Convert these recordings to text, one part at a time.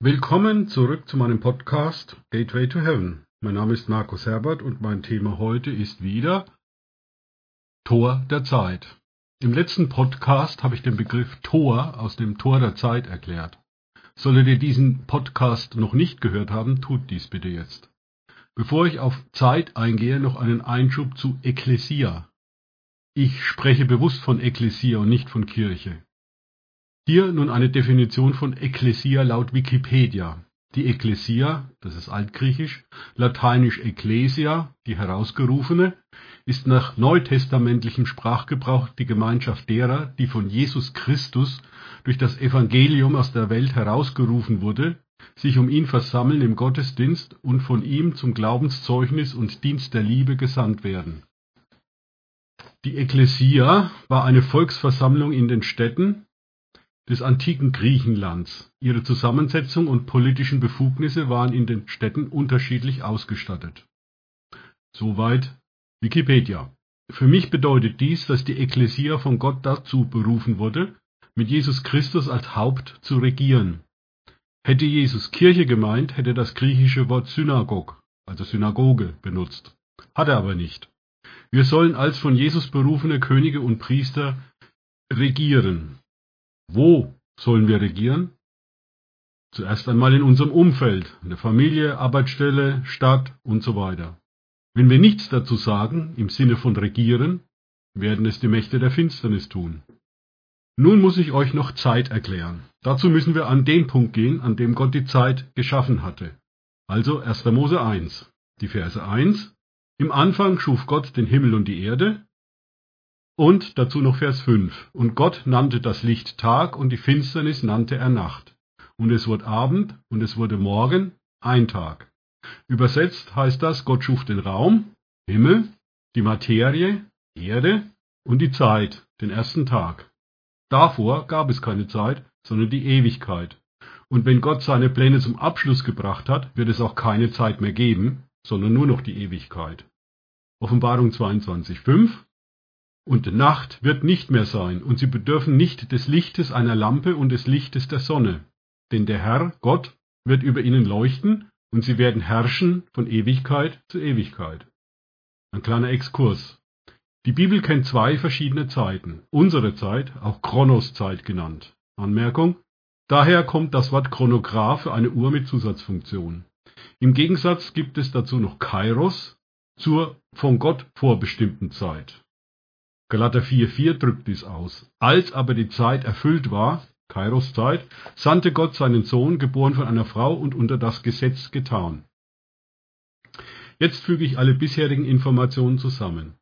Willkommen zurück zu meinem Podcast Gateway to Heaven. Mein Name ist Markus Herbert und mein Thema heute ist wieder Tor der Zeit. Im letzten Podcast habe ich den Begriff Tor aus dem Tor der Zeit erklärt. Solltet ihr diesen Podcast noch nicht gehört haben, tut dies bitte jetzt. Bevor ich auf Zeit eingehe, noch einen Einschub zu Ekklesia. Ich spreche bewusst von Ekklesia und nicht von Kirche. Hier nun eine Definition von Ekklesia laut Wikipedia. Die Ekklesia, das ist altgriechisch, lateinisch Ecclesia, die herausgerufene, ist nach neutestamentlichem Sprachgebrauch die Gemeinschaft derer, die von Jesus Christus durch das Evangelium aus der Welt herausgerufen wurde, sich um ihn versammeln im Gottesdienst und von ihm zum Glaubenszeugnis und Dienst der Liebe gesandt werden. Die Ekklesia war eine Volksversammlung in den Städten, des antiken Griechenlands. Ihre Zusammensetzung und politischen Befugnisse waren in den Städten unterschiedlich ausgestattet. Soweit Wikipedia. Für mich bedeutet dies, dass die Ekklesia von Gott dazu berufen wurde, mit Jesus Christus als Haupt zu regieren. Hätte Jesus Kirche gemeint, hätte das griechische Wort Synagog, also Synagoge, benutzt. Hat er aber nicht. Wir sollen als von Jesus berufene Könige und Priester regieren. Wo sollen wir regieren? Zuerst einmal in unserem Umfeld, in der Familie, Arbeitsstelle, Stadt und so weiter. Wenn wir nichts dazu sagen, im Sinne von regieren, werden es die Mächte der Finsternis tun. Nun muss ich euch noch Zeit erklären. Dazu müssen wir an den Punkt gehen, an dem Gott die Zeit geschaffen hatte. Also 1. Mose 1, die Verse 1. Im Anfang schuf Gott den Himmel und die Erde, und dazu noch Vers 5. Und Gott nannte das Licht Tag und die Finsternis nannte er Nacht. Und es wurde Abend und es wurde Morgen, ein Tag. Übersetzt heißt das, Gott schuf den Raum, Himmel, die Materie, Erde und die Zeit, den ersten Tag. Davor gab es keine Zeit, sondern die Ewigkeit. Und wenn Gott seine Pläne zum Abschluss gebracht hat, wird es auch keine Zeit mehr geben, sondern nur noch die Ewigkeit. Offenbarung 22.5 und Nacht wird nicht mehr sein, und sie bedürfen nicht des Lichtes einer Lampe und des Lichtes der Sonne. Denn der Herr, Gott, wird über ihnen leuchten, und sie werden herrschen von Ewigkeit zu Ewigkeit. Ein kleiner Exkurs. Die Bibel kennt zwei verschiedene Zeiten. Unsere Zeit, auch Chronoszeit genannt. Anmerkung. Daher kommt das Wort Chronograph für eine Uhr mit Zusatzfunktion. Im Gegensatz gibt es dazu noch Kairos zur von Gott vorbestimmten Zeit. Galater 4,4 drückt dies aus. Als aber die Zeit erfüllt war, Kairos Zeit, sandte Gott seinen Sohn, geboren von einer Frau und unter das Gesetz getan. Jetzt füge ich alle bisherigen Informationen zusammen.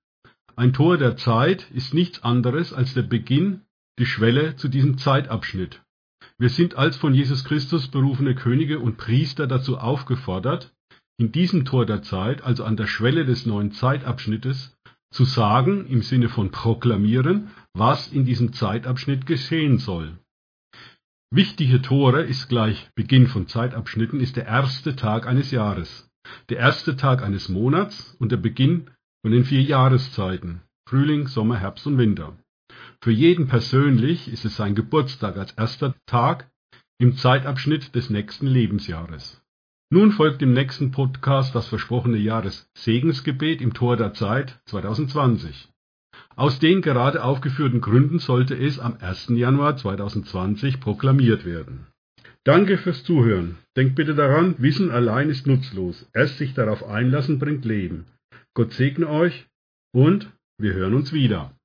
Ein Tor der Zeit ist nichts anderes als der Beginn, die Schwelle zu diesem Zeitabschnitt. Wir sind als von Jesus Christus berufene Könige und Priester dazu aufgefordert, in diesem Tor der Zeit, also an der Schwelle des neuen Zeitabschnittes, zu sagen im Sinne von proklamieren, was in diesem Zeitabschnitt geschehen soll. Wichtige Tore ist gleich Beginn von Zeitabschnitten ist der erste Tag eines Jahres, der erste Tag eines Monats und der Beginn von den vier Jahreszeiten Frühling, Sommer, Herbst und Winter. Für jeden persönlich ist es sein Geburtstag als erster Tag im Zeitabschnitt des nächsten Lebensjahres. Nun folgt im nächsten Podcast das versprochene Jahressegensgebet im Tor der Zeit 2020. Aus den gerade aufgeführten Gründen sollte es am 1. Januar 2020 proklamiert werden. Danke fürs Zuhören. Denkt bitte daran, Wissen allein ist nutzlos. Erst sich darauf einlassen bringt Leben. Gott segne euch und wir hören uns wieder.